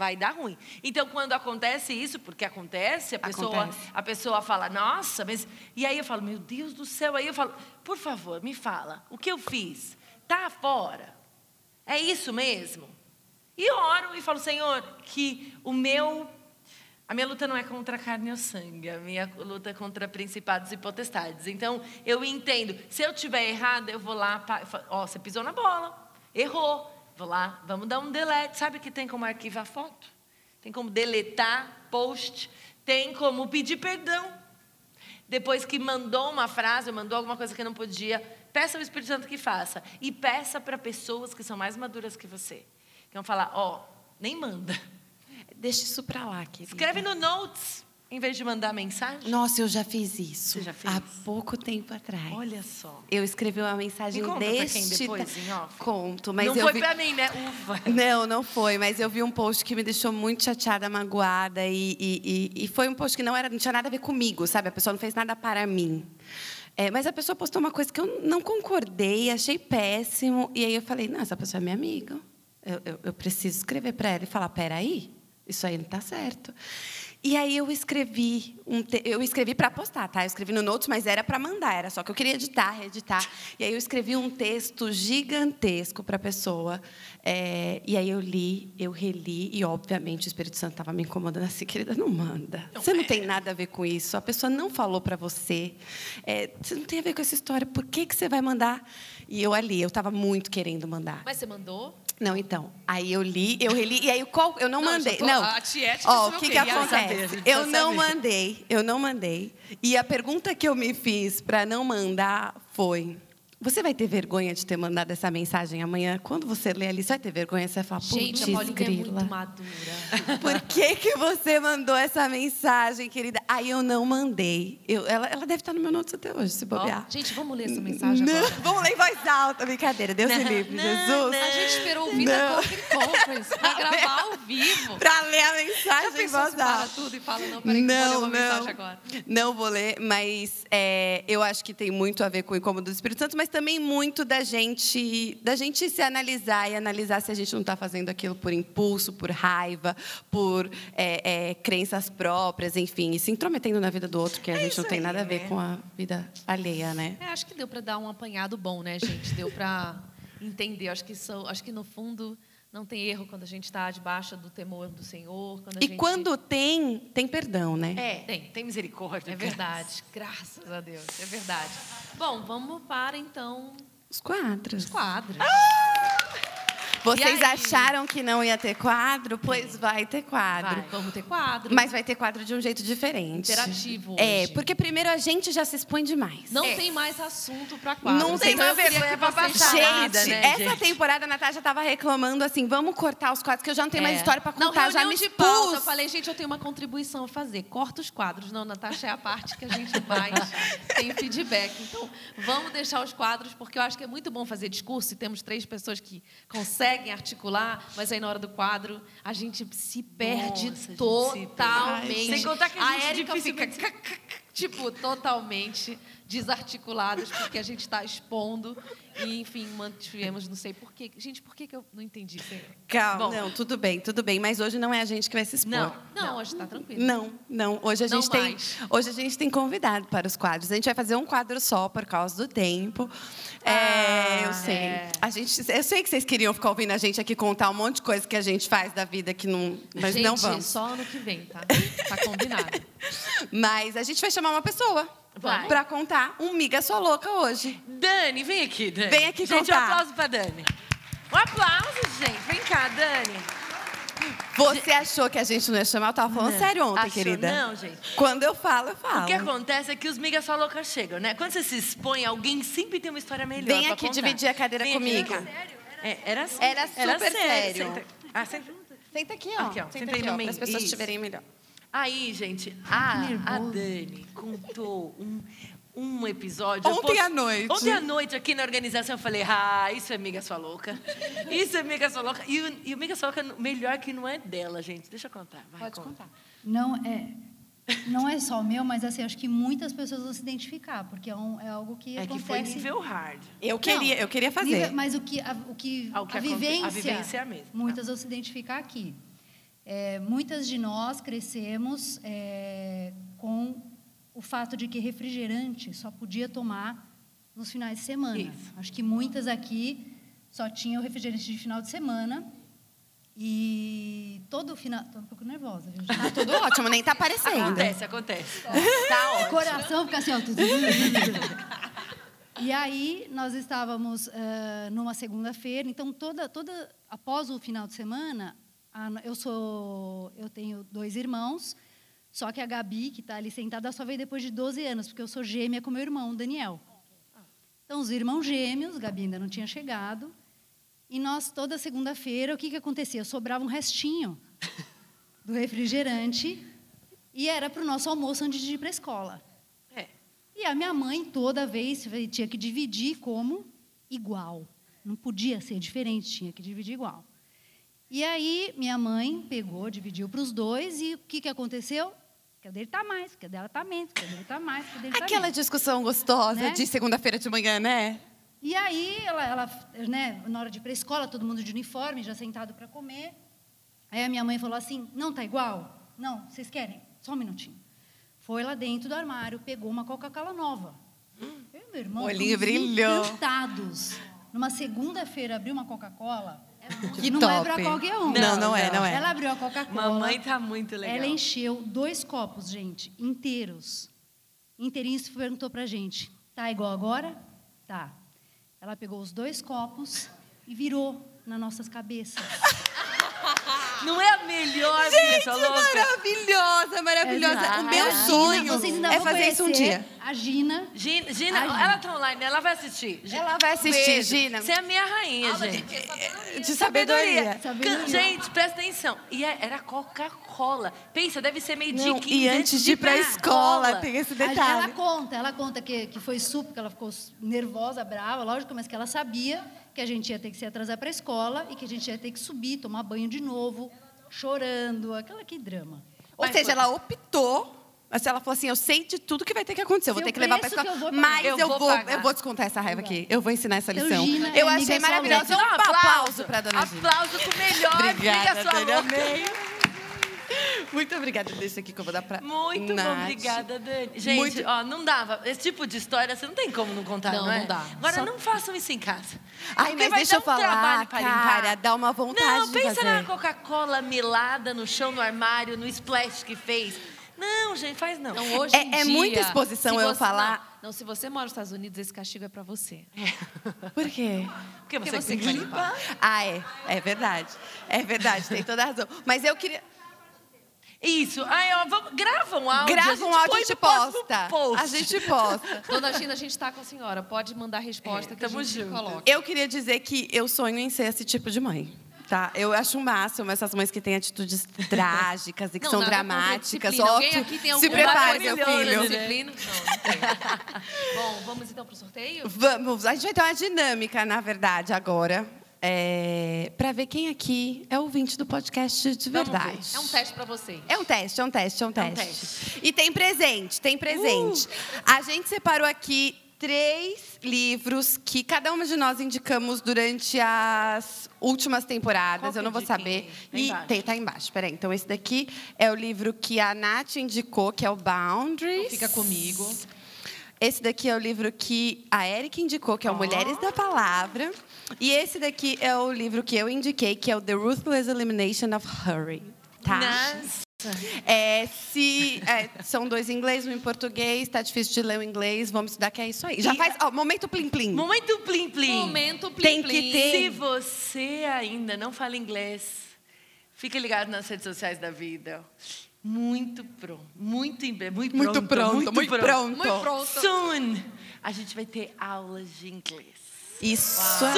vai dar ruim. Então, quando acontece isso, porque acontece, a pessoa, acontece. a pessoa fala, nossa, mas. E aí eu falo, meu Deus do céu. Aí eu falo, por favor, me fala, o que eu fiz? Está fora? É isso mesmo? E oro e falo, Senhor, que o meu. A minha luta não é contra a carne ou sangue, a minha luta é contra principados e potestades. Então, eu entendo. Se eu tiver errado, eu vou lá. Ó, oh, você pisou na bola, errou. Vou lá, vamos dar um delete. Sabe que tem como arquivar foto? Tem como deletar post, tem como pedir perdão. Depois que mandou uma frase, mandou alguma coisa que não podia, peça ao Espírito Santo que faça. E peça para pessoas que são mais maduras que você. Que vão falar, ó, oh, nem manda. Deixa isso para lá, querida. Escreve no Notes. Em vez de mandar mensagem? Nossa, eu já fiz isso. Você já fez? Há pouco tempo atrás. Olha só. Eu escrevi uma mensagem Me deste. Quem depois, em off? Conto, mas não eu foi vi... para mim, né? Ufa. Não, não foi. Mas eu vi um post que me deixou muito chateada, magoada e, e, e, e foi um post que não era, não tinha nada a ver comigo, sabe? A pessoa não fez nada para mim. É, mas a pessoa postou uma coisa que eu não concordei, achei péssimo. E aí eu falei, não, essa pessoa é minha amiga. Eu, eu, eu preciso escrever para ela e falar, peraí, isso aí não está certo. E aí eu escrevi, um te... eu escrevi para postar, tá? Eu escrevi no Notes, mas era para mandar, era só que eu queria editar, reeditar. E aí eu escrevi um texto gigantesco para a pessoa. É... E aí eu li, eu reli, e obviamente o Espírito Santo estava me incomodando assim, querida, não manda. Não você não é. tem nada a ver com isso. A pessoa não falou para você. É... Você não tem a ver com essa história. Por que, que você vai mandar? E eu ali, eu estava muito querendo mandar. Mas você mandou? Não, então. Aí eu li, eu reli, e aí qual, eu não, não mandei. Tô, não. A Tiete Ó, o que, que acontece? Saber, eu não saber. mandei, eu não mandei. E a pergunta que eu me fiz para não mandar foi: você vai ter vergonha de ter mandado essa mensagem amanhã? Quando você ler ali, você vai ter vergonha? Você vai falar, Gente, a Paulinha é muito madura. Por que, que você mandou essa mensagem, querida? Aí eu não mandei. Eu, ela, ela deve estar no meu notes até hoje, se bobear. Oh, gente, vamos ler essa mensagem não, agora. Vamos ler em voz alta, brincadeira. Deus me livre, não, Jesus. Não, a gente esperou o Vida Coffee Conference para gravar ao vivo. Para ler a mensagem em voz alta. tudo e fala, não, peraí, não, vou ler uma não, mensagem agora. Não vou ler, mas é, eu acho que tem muito a ver com o incômodo do Espírito Santo, mas também muito da gente, da gente se analisar e analisar se a gente não está fazendo aquilo por impulso, por raiva, por é, é, crenças próprias, enfim, e se intrometendo na vida do outro, que a é gente não tem aí, nada a ver né? com a vida alheia, né? É, acho que deu para dar um apanhado bom, né, gente? Deu para entender. Acho que, sou, acho que no fundo não tem erro quando a gente está debaixo do temor do Senhor. e gente... quando tem, tem perdão, né? É, tem, tem misericórdia. É verdade, graças a Deus, é verdade. Bom, vamos para então os quadros. Os quadros. Ah! Vocês acharam que não ia ter quadro? Pois vai ter quadro. Vai, vamos ter quadro. Mas vai ter quadro de um jeito diferente. Interativo É, hoje. porque primeiro a gente já se expõe demais. Não É. tem mais assunto pra quadro. Não tem Então mais vergonha pra passar Gente, né, essa gente? temporada a Natasha tava reclamando assim, vamos cortar os quadros, que eu já não tenho mais É. história pra Não, contar, já reunião me de expus. pauta. Eu falei, gente, eu tenho uma contribuição a fazer. Corta os quadros. Não, Natasha, é a parte que a gente mais tem feedback. Então, vamos deixar os quadros, porque eu acho que é muito bom fazer discurso e temos três pessoas que conseguem articular, mas aí na hora do quadro a gente se perde Nossa, a gente se totalmente. perde. Sem contar que a Érica fica tipo totalmente desarticuladas porque a gente está expondo e enfim mantivemos não sei por quê gente por que, que eu não entendi? Calma, Bom. não, tudo bem, tudo bem, mas hoje não é a gente que vai se expor. Não. não, hoje está tranquilo Não, não. Hoje a Não gente tem, mais. hoje a gente tem convidado para os quadros. A gente vai fazer um quadro só por causa do tempo. É, Ah, eu sei. é. A gente, eu sei que vocês queriam ficar ouvindo a gente aqui contar um monte de coisa que a gente faz da vida que não, mas gente não vamos. só ano que vem tá tá combinado Mas a gente vai chamar uma pessoa Vai. para contar um miga sua louca hoje. Dani, vem aqui, Dani. Vem aqui gente, contar. um aplauso pra Dani. Um aplauso, gente. Vem cá, Dani. Você achou que a gente não ia chamar? Eu tava falando sério ontem, Achou? querida. Não, gente. Quando eu falo, eu falo. O que acontece é que os migas só loucas chegam, né? Quando você se expõe, alguém sempre tem uma história melhor Vem pra aqui contar. dividir a cadeira Vem comigo. vem cá. É, era, Era super sério. Senta. Ah, senta. Senta aqui, ó. Aqui, ó. Senta Senta aqui, ó, para as pessoas Isso. te verem melhor. Aí, gente, a, a Dani contou um, um episódio. Ontem à noite. Ontem à noite, aqui na organização, eu falei: ah, isso é amiga sua louca. Isso é amiga sua louca. E o, e o amiga sua louca, melhor que não é dela, gente. Deixa eu contar. Vai, Pode conta. contar. Não é, não é só o meu, mas assim, acho que muitas pessoas vão se identificar, porque é, um- é algo que É que acontece. foi nível hard. Eu Não, queria, eu queria fazer. nível- mas o que, a, o que, Ah, o que a, aconte- a vivência, vivência é a mesma. muitas vão se identificar aqui. É, muitas de nós crescemos é, com o fato de que refrigerante só podia tomar nos finais de semana. Isso. Acho que muitas aqui só tinham refrigerante de final de semana. E todo final. Estou um pouco nervosa, viu, gente? Tá tudo ótimo, nem tá aparecendo. Acontece, acontece. Tá Tá O ótimo. coração fica assim, ó. tudo. E aí nós estávamos ah, numa segunda-feira, então toda, toda após o final de semana, eu sou, eu tenho dois irmãos, só que a Gabi que está ali sentada só veio depois de 12 anos, porque eu sou gêmea com meu irmão, o Daniel. Então os irmãos gêmeos, Gabi ainda não tinha chegado, e nós toda segunda-feira o que que acontecia? Sobrava um restinho do refrigerante e era para o nosso almoço antes de ir para a escola. É. E a minha mãe, toda vez, tinha que dividir como igual. Não podia ser diferente, tinha que dividir igual. E aí, minha mãe pegou, dividiu para os dois, e o que, que aconteceu? Que a dele está mais, que a dela está menos, que a dele está mais, que a dele está Aquela menos. discussão gostosa Né? de segunda-feira de manhã, né? E aí, ela, ela, né, na hora de ir para a escola, todo mundo de uniforme, já sentado para comer. Aí a minha mãe falou assim: não, tá igual? Não, vocês querem? Só um minutinho. Foi lá dentro do armário, pegou uma Coca-Cola nova. Eu e meu irmão, Olhinho brilhou. encantados. Numa segunda-feira, abriu uma Coca-Cola, Que não é top. para qualquer um. Não, não é, não é. Ela abriu a Coca-Cola. Mamãe tá muito legal. Ela encheu dois copos, gente, inteiros. Inteirinhos e perguntou pra gente: tá igual agora? Tá. Ela pegou os dois copos e virou nas nossas cabeças. Não é a melhor louca? Maravilhosa, maravilhosa. Exato. O meu A Gina, sonho ainda é fazer isso um dia. A Gina. Gina, Gina, Ai, Gina. ela tá online, ela vai assistir. Ela vai assistir, Beijo. Gina. Você é a minha rainha, gente. De sabedoria. Sabedoria. Can- Gente, presta atenção. E é- era Coca-Cola. Pensa, deve ser meio dia 15 e antes de ir pra escola, tem esse A- Ela detalhe. conta, ela conta que, que foi super, porque ela ficou nervosa, brava, lógico, mas que ela sabia que a gente ia ter que se atrasar para a escola e que a gente ia ter que subir, tomar banho de novo, chorando, aquela que drama. Ou Mas seja, foi- ela optou. Mas ela falou assim: eu sei de tudo que vai ter que acontecer. Eu vou ter que levar pra escola. eu mas Eu eu, vou pagar. eu vou descontar essa raiva aqui. Eu vou ensinar essa Então, lição. Gina eu achei maravilhoso. Um aplauso pra dona Gina. Aplauso pro melhor Obrigada, amiga sua. Muito obrigada. Deixa aqui que eu vou dar pra Muito Nath. obrigada, Dani. Gente, Muito- ó, não dava. Esse tipo de história você não tem como não contar, não, Não, é? não dá. Agora, Só- não façam isso em casa. Ai, mas deixa eu um falar, cara, dá uma vontade Não, de pensa fazer. na Coca-Cola melada no chão, no armário, no splash que fez. Não, gente, faz não. Não, hoje É- em é dia, muita exposição eu você- falar- Não, não, se você mora nos Estados Unidos, esse castigo é pra você. Por quê? Porque você, Porque você tem que que vai limpar. Ah, é. É verdade. É verdade, tem toda a razão. Mas eu queria. Isso. Aí, ó, vamos, grava um áudio. a Grava gente um áudio põe e te no próximo posta. post. A gente posta. Dona Gina, a gente tá com a senhora. Pode mandar a resposta É, que a gente junto. coloca. Eu queria dizer que eu sonho em ser esse tipo de mãe. Tá? Eu acho o máximo essas mães que têm atitudes trágicas e que Não, são dramáticas. disciplina. Ó, Alguém tu- aqui tem se prepare, meu filho. Disciplina? Não, não tem. Bom, vamos então pro sorteio? Vamos, a gente vai ter uma dinâmica, na verdade, agora. É, para ver quem aqui é ouvinte do podcast de verdade. É um teste pra vocês. É um teste, é um teste, é um teste. teste. E tem presente, tem presente. A gente separou aqui três livros que cada uma de nós indicamos durante as últimas temporadas. Eu não é vou saber. Tá e embaixo. tem, tá embaixo. Peraí. Então, esse daqui é o livro que a Nath indicou, que é o Boundaries. Fica comigo. Esse daqui é o livro que a Erika indicou, que é o Mulheres da Palavra. E esse daqui é o livro que eu indiquei, que é o The Ruthless Elimination of Hurry. Tá? Nossa. É, se é, são dois em inglês, um em português, tá difícil de ler o inglês, vamos estudar que é isso aí. Já E- faz, ó, momento plim plim. Momento plim plim. Momento plim Tem que ter. Se você ainda não fala inglês, fique ligado nas redes sociais da vida. Muito pronto. Muito em breve. Muito, Muito pronto, muito, muito pronto. Muito pronto. Soon, a gente vai ter aulas de inglês. Isso aí.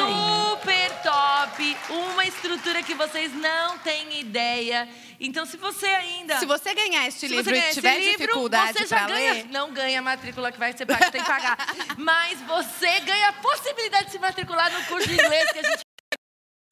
Super top! Uma estrutura que vocês não têm ideia. Então, se você ainda. Se você ganhar este Se livro e tiver livro, dificuldade você já para ganha. ler, Não ganha a matrícula que vai ser paga, tem que pagar. Mas você ganha a possibilidade de se matricular no curso de inglês que a gente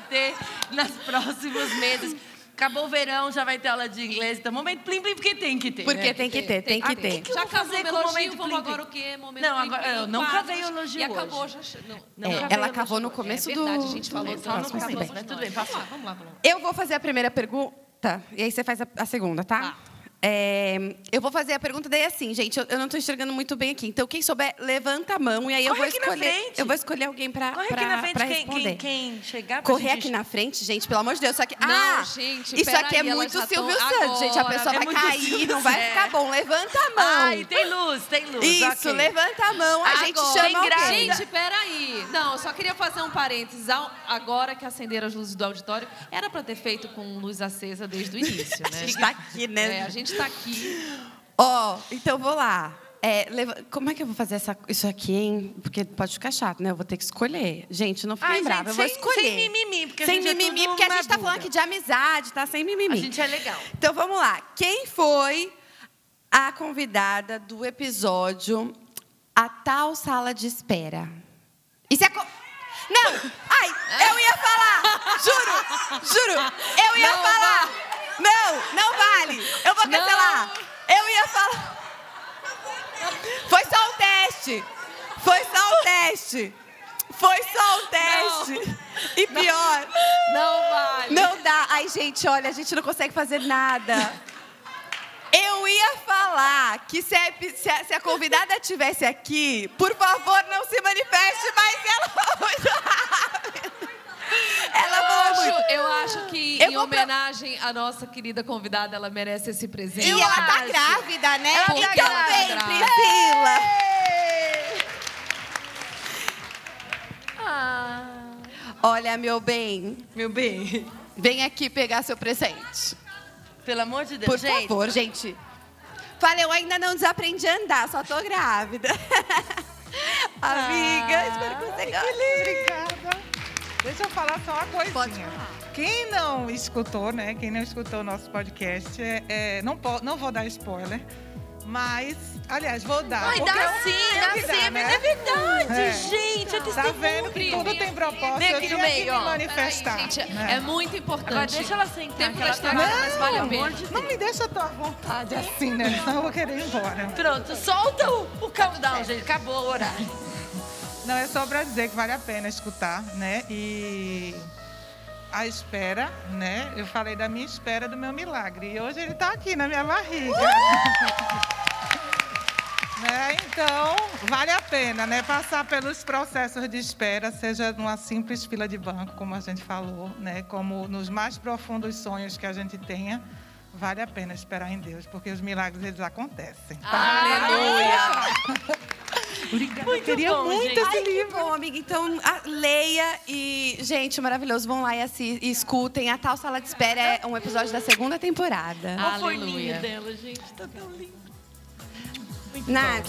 vai ter nos próximos meses. Acabou o verão, já vai ter aula de inglês. Então, momento plim plim, porque tem que ter. porque né? tem que ter, tem que Ah, ter. Já acabou o com o momento vamos plim, agora plim? o quê? Momento Não, plim, agora- plim, eu não cavei o elogio E acabou hoje. já... Não, Não É, ela elogio no começo é do- verdade, a gente falou só no começo, Tudo bem, vamos passa. lá, vamos lá, vamos lá. Eu vou fazer a primeira pergunta e aí você faz a, a segunda, tá? Tá. É, eu vou fazer a pergunta daí assim, gente. Eu, eu não estou enxergando muito bem aqui. Então, quem souber, levanta a mão e aí eu Corre vou aqui na escolher. frente. Eu vou escolher alguém para Corre aqui na frente, quem, quem, quem chegar pra Correr gente- aqui na frente, gente, pelo amor de Deus. Só que, Não, ah, gente, isso aqui é peraí, elas muito Silvio Santos, gente. A pessoa é vai cair, Silvio não vai ficar bom. Levanta a mão. Ai, tem luz, tem luz. Isso, ok. levanta a mão, a gente Agora, chama tem graça. alguém. Gente, peraí. Não, eu só queria fazer um parênteses. Agora que acenderam as luzes do auditório, era para ter feito com luz acesa desde o início, A né? gente tá aqui, né? É, a gente tá aqui. Ó, então vou lá. É, leva- Como é que eu vou fazer essa- isso aqui, hein? Porque pode ficar chato, né? Eu vou ter que escolher. Gente, não fiquem bravos, eu gente, vou sem- escolher. sem mimimi, porque a Sem gente é mimimi, tudo porque a gente tá falando aqui de amizade, tá? Sem mimimi. A gente é legal. Então vamos lá. Quem foi a convidada do episódio A Tal Sala de Espera? Isso é. Co... Não! Ai, eu ia falar! Juro! Juro! Eu ia Não falar! Não, não vale! Eu vou Não. cancelar! Eu ia falar! Foi só um teste! Foi só um teste! Foi só um teste! E pior, Não vale. não dá. Ai, gente, olha, a gente não consegue fazer nada. Eu ia falar que se a, se a- se a convidada estivesse aqui, por favor, não se manifeste, mas ela muito rápido. Ela Eu falou muito. acho, eu acho que, Eu em vou pra- homenagem à nossa querida convidada, ela merece esse presente. E ela tá acho. grávida, né? Ela tá então grávida. vem, Priscila. Ah, Olha, meu bem, meu bem. vem aqui pegar seu presente. Pelo amor de Deus, Por gente. favor, gente. Falei, eu ainda não desaprendi a andar, só tô grávida. Amiga, espero que você goste. Obrigada. Deixa eu falar só uma coisinha. Pode falar. Quem não escutou, né? Quem não escutou o nosso podcast, é, é, não, não vou dar spoiler, mas, aliás, vou dar. Ai, dá eu sim, dá que sim. dar, É né? verdade, É. gente. É Tá vendo que tudo tem propósito. Eu tinha que meio, me ó. manifestar. Peraí, gente, né? é muito importante. Agora deixa ela sentar. Tempo que ela da estrada, mas vale a Não, pena. Não me deixa tua vontade assim, né? Senão eu vou querer ir embora. Pronto, solta o, o countdown, gente. Acabou o horário. Não, é só para dizer que vale a pena escutar, né? E a espera, né? Eu falei da minha espera do meu milagre. E hoje ele está aqui na minha barriga. Né? Então, vale a pena, né? Passar pelos processos de espera, seja numa simples fila de banco, como a gente falou, né? Como nos mais profundos sonhos que a gente tenha, vale a pena esperar em Deus, porque os milagres eles acontecem. Aleluia! Obrigada. Muito queria bom, muito gente. esse Ai, que livro. bom, amiga. Então, a- leia e, gente, maravilhoso. Vão lá e, assi- e escutem. A Tal Sala de Espera é um episódio da segunda temporada. Olha o Aleluia. forninho dela, gente. Tá tão lindo. Muito Nath,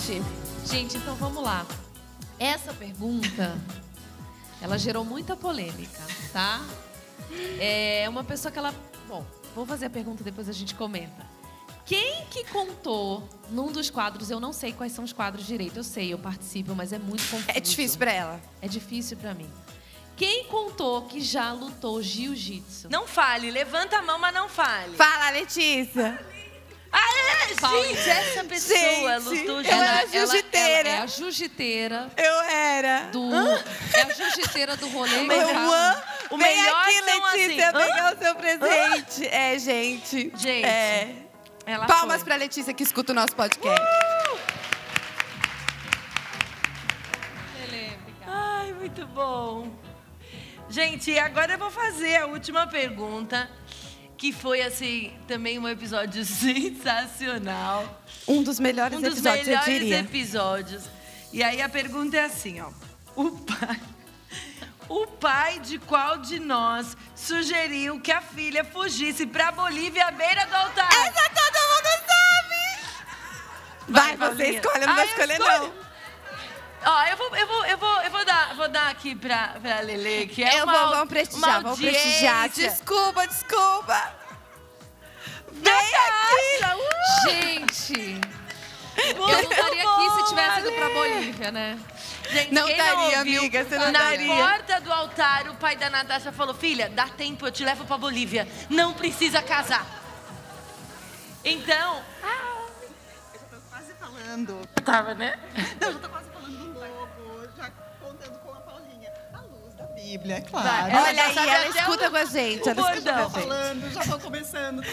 Gente, então vamos lá. Essa pergunta, ela gerou muita polêmica, tá? É uma pessoa que ela... Bom, vou fazer a pergunta, depois a gente comenta. Quem que contou num dos quadros, eu não sei quais são os quadros direito, eu sei, eu participo, mas é muito confuso. é difícil pra ela. É difícil pra mim. Quem contou que já lutou jiu-jitsu? Não fale, levanta a mão, mas não fale. Fala, Letícia. Ah, é, Paulo. gente, essa pessoa Gente, lutou eu já. era jiu-jiteira. ela é a jiu-jiteira Eu era. do... É a jiu-jiteira do rolê. Eu amo. O Vem melhor aqui, são Letícia, assim. pegar o seu presente. É, gente. Gente, É. Palmas foi. pra Letícia que escuta o nosso podcast. Ai, muito bom. Gente, agora eu vou fazer a última pergunta, que foi assim também um episódio sensacional. Um dos melhores um dos episódios, melhores eu diria. episódios. E aí a pergunta é assim, ó. O pai, o pai de qual de nós sugeriu que a filha fugisse pra Bolívia à beira do altar? Essa todo mundo sabe! Vai, Vai, você escolhe, não Ah, vou eu escolher, escolho. não. Ó, eu vou, eu vou, eu vou, eu vou dar, vou dar aqui pra, pra Lele, que é eu uma, vou, vamos prestigiar, vamos prestigiar. Desculpa, desculpa. Vem aqui! Gente, eu não estaria aqui se tivesse ido pra Bolívia, né? Gente, Não daria, amiga, você não Na daria. porta do altar, o pai da Natasha falou: Filha, dá tempo, eu te levo pra Bolívia. Não precisa casar. Então. Eu já tô quase falando. Tava, né? Não, eu já tô quase Bíblia, é claro. Vai, ela Olha aí, ela escuta o- com a gente. o Ela escuta bordão. com a gente. falando, já vou começando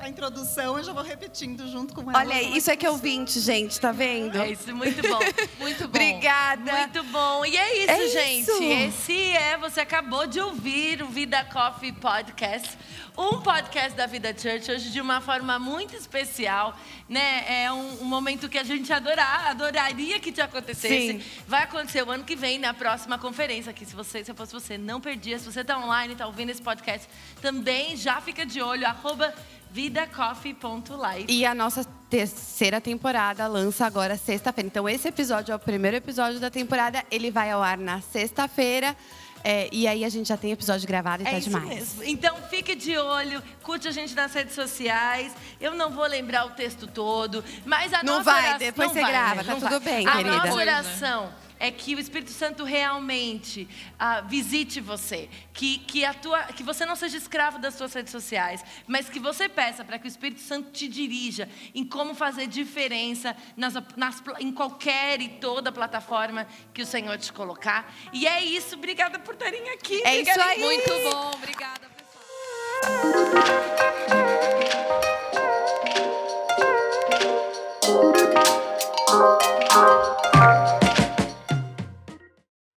a introdução, eu já vou repetindo junto com ela. Olha aí, isso é que é ouvinte, gente, tá vendo? É isso, muito bom. Muito bom. Obrigada. Muito bom. E é isso, É gente. isso. Esse é, você acabou de ouvir o Vida Coffee Podcast. Um podcast da Vida Church, hoje de uma forma muito especial, né? É um, um momento que a gente adorar, adoraria que te acontecesse. Sim. Vai acontecer o ano que vem, na próxima conferência, que se você, se eu fosse você, não perdia. Se você está online, está ouvindo esse podcast, também já fica de olho, arroba vidacoffee.live. E a nossa terceira temporada lança agora sexta-feira. Então, esse episódio é o primeiro episódio da temporada. Ele vai ao ar na sexta-feira. É, e aí a gente já tem episódio gravado e É tá demais. mesmo. Então fique de olho, curte a gente nas redes sociais. Eu não vou lembrar o texto todo, mas a Não nossa vai, oração... depois não você vai, grava, né? tá Não tudo vai. bem, a querida. nossa Coisa. oração é que o Espírito Santo realmente ah, visite você, que, que, a tua, que você não seja escravo das suas redes sociais, mas que você peça para que o Espírito Santo te dirija em como fazer diferença nas, nas, em qualquer e toda plataforma que o Senhor te colocar. E é isso, obrigada por estarem aqui. É isso Obrigada aí. Muito bom, obrigada, pessoal.